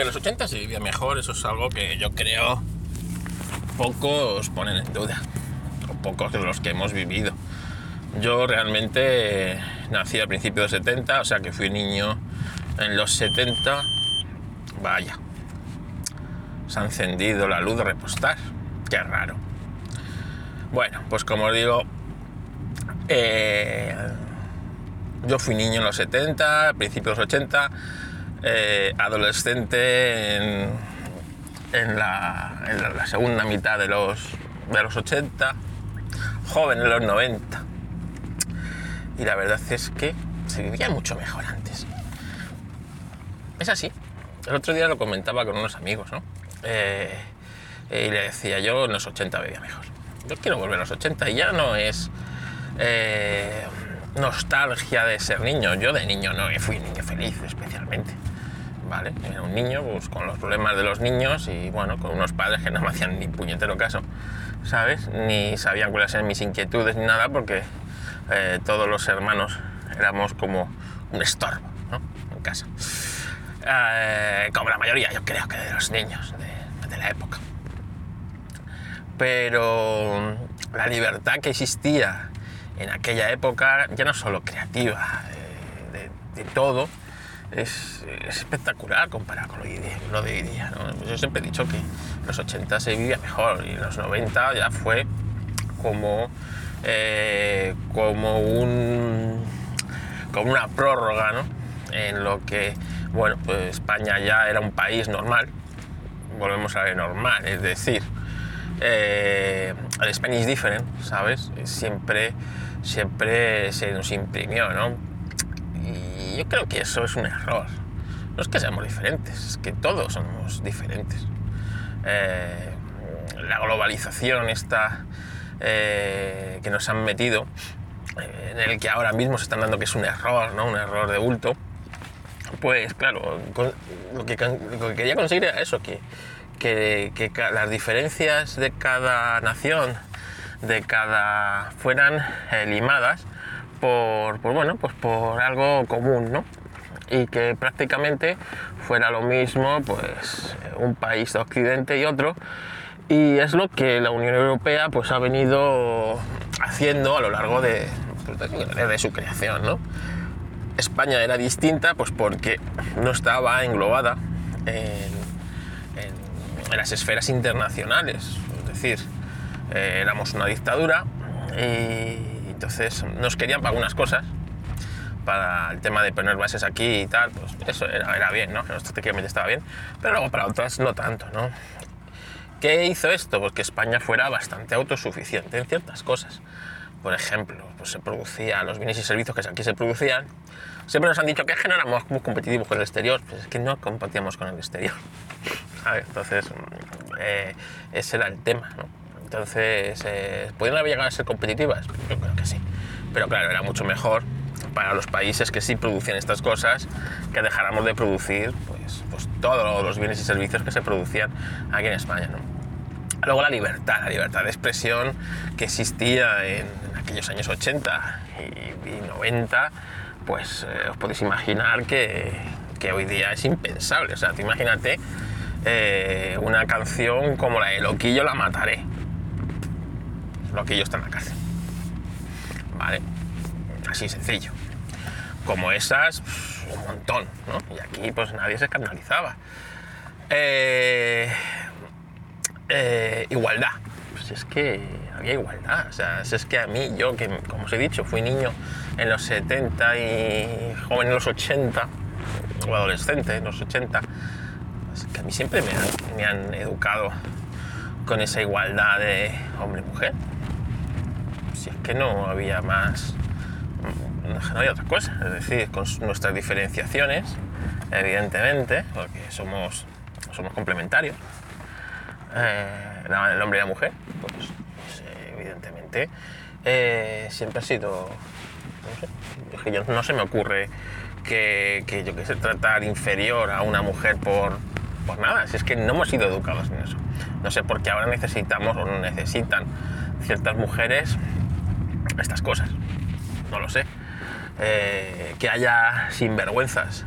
en los 80 se vivía mejor, eso es algo que yo creo pocos ponen en duda, o pocos de los que hemos vivido. Yo realmente nací a principios de 70, o sea que fui niño en los 70. Vaya, se ha encendido la luz de repostar. Qué raro. Bueno, pues como os digo, eh, yo fui niño en los 70, principios de los 80, eh, adolescente en, la, segunda mitad de los, de los 80, joven en los 90. Y la verdad es que se vivía mucho mejor antes. Es así. El otro día lo comentaba con unos amigos, ¿no? Eh, y le decía, yo en los 80 vivía mejor. Yo quiero volver a los 80 y ya no es eh, nostalgia de ser niño. Yo de niño no fui niño feliz especialmente. ¿Vale? Era un niño pues, con los problemas de los niños y bueno, con unos padres que no me hacían ni puñetero caso, ¿sabes? Ni sabían cuáles eran mis inquietudes ni nada porque eh, todos los hermanos éramos como un estorbo, ¿no? En casa. Eh, como la mayoría, yo creo que de los niños de, de la época. Pero la libertad que existía en aquella época, ya no solo creativa, eh, de, de, todo, es, es, espectacular comparado con lo de, hoy día. ¿no? Yo siempre he dicho que en los 80 se vivía mejor y en los 90 ya fue como, eh, como, un, como una prórroga ¿no? en lo que bueno, pues España ya era un país normal, volvemos a ver normal, es decir, eh, el Spanish different, ¿sabes? Siempre, siempre se nos imprimió, ¿no? Y yo creo que eso es un error. No es que seamos diferentes, es que todos somos diferentes. Eh, la globalización esta eh, que nos han metido, eh, en el que ahora mismo se están dando que es un error, ¿no? Un error de bulto. Pues claro, lo que, lo que quería conseguir era eso, que, que, que, las diferencias de cada nación, de cada fueran eh, limadas por, por, bueno, pues por algo común, ¿no? Y que prácticamente fuera lo mismo, pues un país de Occidente y otro. Y es lo que la Unión Europea pues ha venido haciendo a lo largo de, de su creación, ¿no? España era distinta pues porque no estaba englobada en, en, en las esferas internacionales, es decir, eh, éramos una dictadura y entonces nos querían para algunas cosas, para el tema de poner bases aquí y tal, pues eso era, era bien, ¿no? Técnicamente estaba bien, pero luego para otras no tanto, ¿no? ¿Qué hizo esto? Pues que España fuera bastante autosuficiente en ciertas cosas. Por ejemplo, pues se producía los bienes y servicios que aquí se producían. Siempre nos han dicho que es que no éramos muy competitivos con el exterior. Pues es que no competíamos con el exterior. ¿sabes? Entonces, eh, ese era el tema. ¿no? Entonces, eh, ¿podrían haber llegado a ser competitivas? Yo creo que sí. Pero claro, era mucho mejor para los países que sí producían estas cosas que dejáramos de producir pues, pues todos los bienes y servicios que se producían aquí en España. Luego la libertad, la libertad de expresión que existía en, en aquellos años 80 y, y 90, pues eh, os podéis imaginar que, que, hoy día es impensable. O sea, tú imagínate eh, una canción como la de Loquillo la mataré. Loquillo está en la cárcel. Vale, así sencillo. Como esas, un montón, ¿no? Y aquí pues nadie se escandalizaba. Eh, eh, igualdad. Pues es que había igualdad. O sea, es que a mí, yo que, como os he dicho, fui niño en los 70 y joven en los 80, o adolescente en los 80, pues que a mí siempre me han educado con esa igualdad de hombre-mujer. Es que no había más, no había otra cosa. Es decir, con nuestras diferenciaciones, evidentemente, porque somos, somos complementarios eh, el hombre y la mujer, pues, pues eh, evidentemente eh, siempre ha sido. No que yo, no se me ocurre que, yo que sé, tratar inferior a una mujer por, por nada, si es que no hemos sido educados en eso. No sé por qué ahora necesitamos o necesitan ciertas mujeres estas cosas, no lo sé. Eh, que haya sinvergüenzas,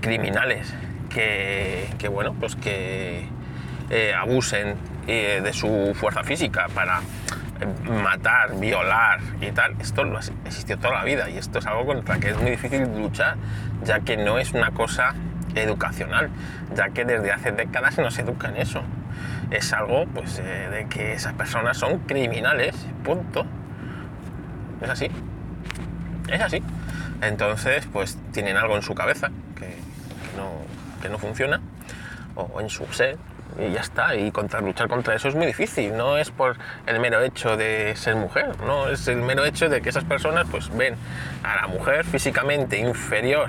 criminales, que, que bueno, pues que eh, abusen eh, de su fuerza física para eh, matar, violar y tal, esto lo ha existido toda la vida y esto es algo contra que es muy difícil luchar, ya que no es una cosa educacional, ya que desde hace décadas se nos educa en eso. Es algo pues, de que esas personas son criminales, punto. Es así. Es así. Entonces, pues tienen algo en su cabeza que, no, que no, funciona, o en su ser, y ya está. Y contra, luchar contra eso es muy difícil. No es por el mero hecho de ser mujer, no es el mero hecho de que esas personas pues ven a la mujer físicamente inferior.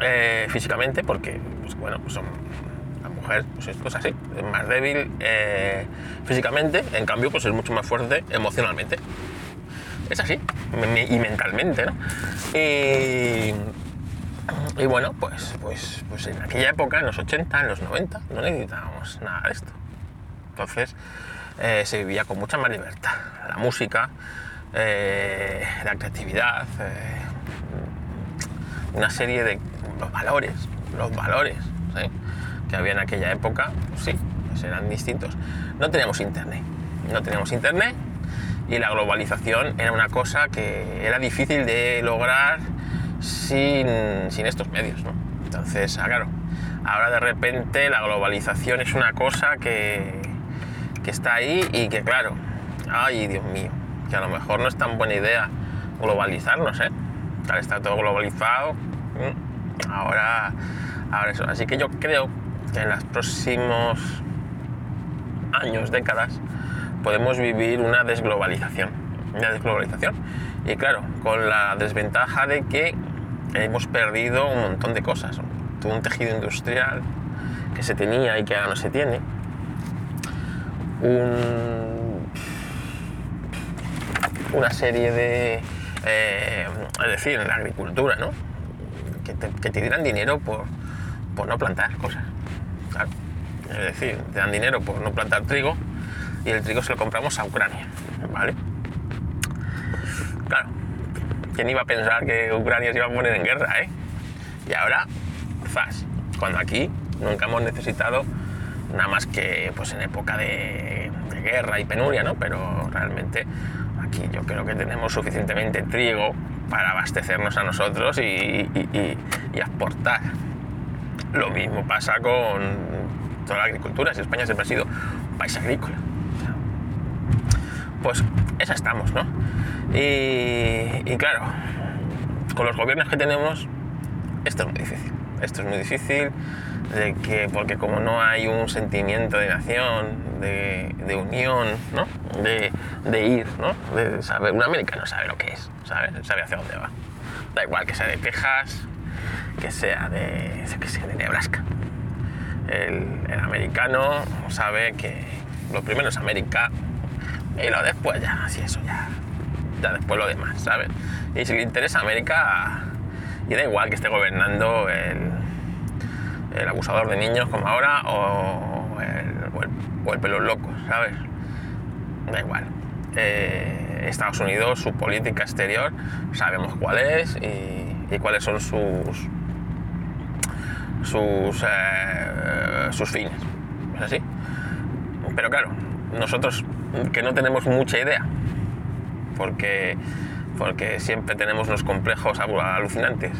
Eh, físicamente, porque, pues, bueno, pues son, la mujer pues es así, es más débil eh, físicamente, en cambio, pues es mucho más fuerte emocionalmente. Es así, y mentalmente, ¿no? Y y bueno, pues, pues, pues en aquella época, en los 80, en los 90, no necesitábamos nada de esto. Entonces eh, se vivía con mucha más libertad. La música, eh, la creatividad, eh, una serie de los valores, los valores que había en aquella época, pues sí, pues eran distintos. No teníamos internet, no teníamos internet y la globalización era una cosa que era difícil de lograr sin, estos medios, ¿no? Entonces, ah, claro, ahora de repente la globalización es una cosa que, que está ahí y que, claro, ay, Dios mío, que a lo mejor no es tan buena idea globalizarnos, ¿eh? Tal está todo globalizado, ahora, ahora eso. Así que yo creo que en los próximos años, décadas, podemos vivir una desglobalización. Una desglobalización. Y claro, con la desventaja de que hemos perdido un montón de cosas. Todo un tejido industrial que se tenía y que ahora no se tiene. una serie de... Eh, es decir, en la agricultura, ¿no? Que te, dieran dinero por, por, no plantar cosas. Es decir, te dan dinero por no plantar trigo y el trigo se lo compramos a Ucrania, ¿vale? Claro, ¿quién iba a pensar que Ucrania se iba a poner en guerra, eh? Y ahora, fast, cuando aquí nunca hemos necesitado nada más que pues en época de, guerra y penuria, ¿no? Pero realmente aquí yo creo que tenemos suficientemente trigo para abastecernos a nosotros y, y, exportar. Lo mismo pasa con toda la agricultura. Si España siempre ha sido un país agrícola. Pues esa estamos, ¿no? Y, claro, con los gobiernos que tenemos, esto es muy difícil. Esto es muy difícil de que, porque como no hay un sentimiento de nación, de, unión, ¿no? De, ir, ¿no? De saber, un americano sabe lo que es, ¿sabe? sabe hacia dónde va. Da igual que sea de Texas, que sea de, que sea de Nebraska. El, el americano sabe que lo primero es América y lo después ya, así eso ya ya después lo demás, ¿sabes? Y si le interesa América, y da igual que esté gobernando el, el abusador de niños como ahora o el, o el, pelo loco, ¿sabes? Da igual. Eh, Estados Unidos, su política exterior, sabemos cuál es y, cuáles son sus sus, eh, sus fines. ¿Es así? Pero claro, nosotros que no tenemos mucha idea porque, porque siempre tenemos unos complejos alucinantes.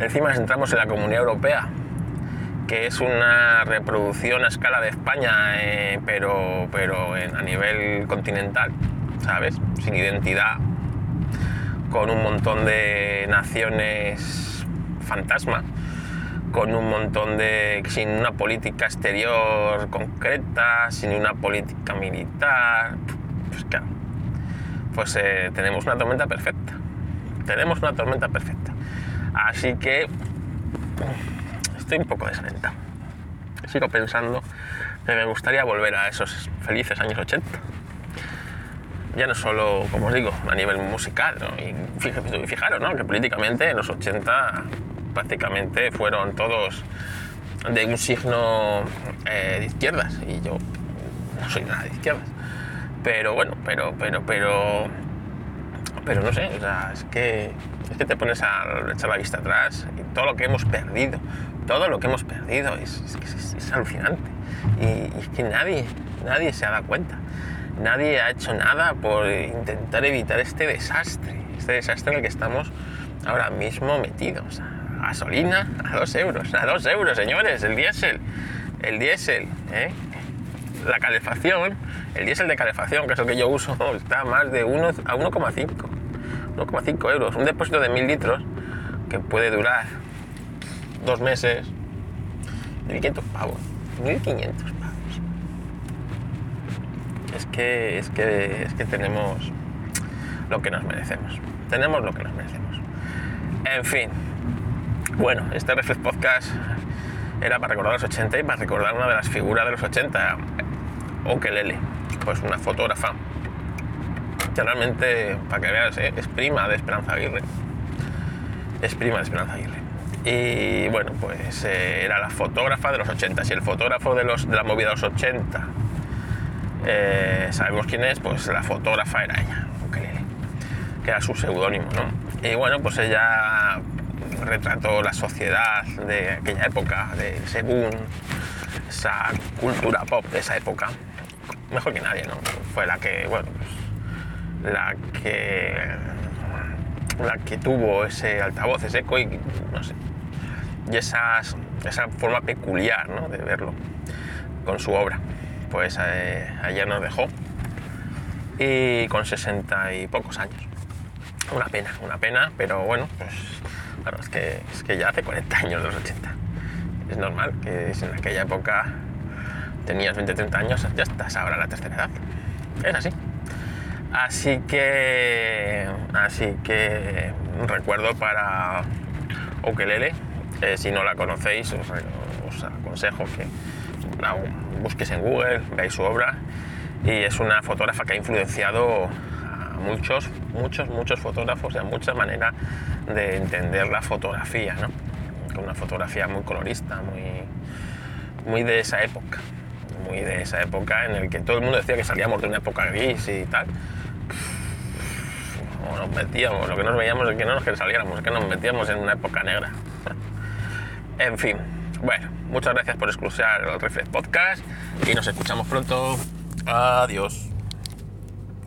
Encima entramos en la Comunidad Europea, que es una reproducción a escala de España, eh, pero, pero a nivel continental, ¿sabes? Sin identidad, con un montón de naciones fantasma, con un montón de. sin una política exterior concreta, sin una política militar. Pues claro, pues eh, tenemos una tormenta perfecta. Tenemos una tormenta perfecta. Así que estoy un poco desalentado. Sigo pensando que me gustaría volver a esos felices años 80. Ya no solo, como os digo, a nivel musical, y fijaros, ¿no? que políticamente en los 80 prácticamente fueron todos de un signo eh, de izquierdas y yo no soy nada de izquierdas pero bueno, pero, pero, pero, pero no sé, es, que, es que te pones a echar la vista atrás y todo lo que hemos perdido todo lo que hemos perdido es, es, alucinante. Y, es que nadie, nadie se ha dado cuenta. Nadie ha hecho nada por intentar evitar este desastre, este desastre en el que estamos ahora mismo metidos. Gasolina a dos euros, a dos euros, señores, el diésel, el diésel, ¿eh? la calefacción, el diésel de calefacción, que es el que yo uso, está más de 1 a 1,5. 1,5 euros. Un depósito de 1000 litros que puede durar dos meses, 1.500 pavos. 1.500 pavos. Es que, es, que, es que tenemos lo que nos merecemos. Tenemos lo que nos merecemos. En fin. Bueno, este Reflex Podcast era para recordar los 80 y para recordar una de las figuras de los 80, Okelele, pues una fotógrafa que realmente, para que veas, ¿eh? es prima de Esperanza Aguirre. Es prima de Esperanza Aguirre. Y bueno, pues eh, era la fotógrafa de los 80. Si el fotógrafo de, los, de la movida de los 80 eh, sabemos quién es, pues la fotógrafa era ella, que era su seudónimo, ¿no? Y bueno, pues ella retrató la sociedad de aquella época, de según esa cultura pop de esa época, mejor que nadie, ¿no? Fue la que, bueno, pues, la que la que tuvo ese altavoz, ese eco y no sé, y esas, esa forma peculiar ¿no? de verlo con su obra. Pues eh, ayer nos dejó y con sesenta y pocos años. Una pena, una pena, pero bueno, pues claro, es que, es que ya hace 40 años los 80. Es normal que si en aquella época tenías 20, 30 años, ya estás ahora en la tercera edad. Es así. Así que, así que recuerdo para Ukelele, eh, si no la conocéis, os, aconsejo que la busquéis en Google, veáis su obra. Y es una fotógrafa que ha influenciado muchos, muchos, muchos fotógrafos y a muchas maneras de entender la fotografía, ¿no? Una fotografía muy colorista, muy, muy de esa época muy de esa época en el que todo el mundo decía que salíamos de una época gris y tal. O nos metíamos, lo que nos veíamos es que no nos saliéramos, es que nos metíamos en una época negra. En fin, bueno, muchas gracias por escuchar el Reflex Podcast y nos escuchamos pronto. Adiós.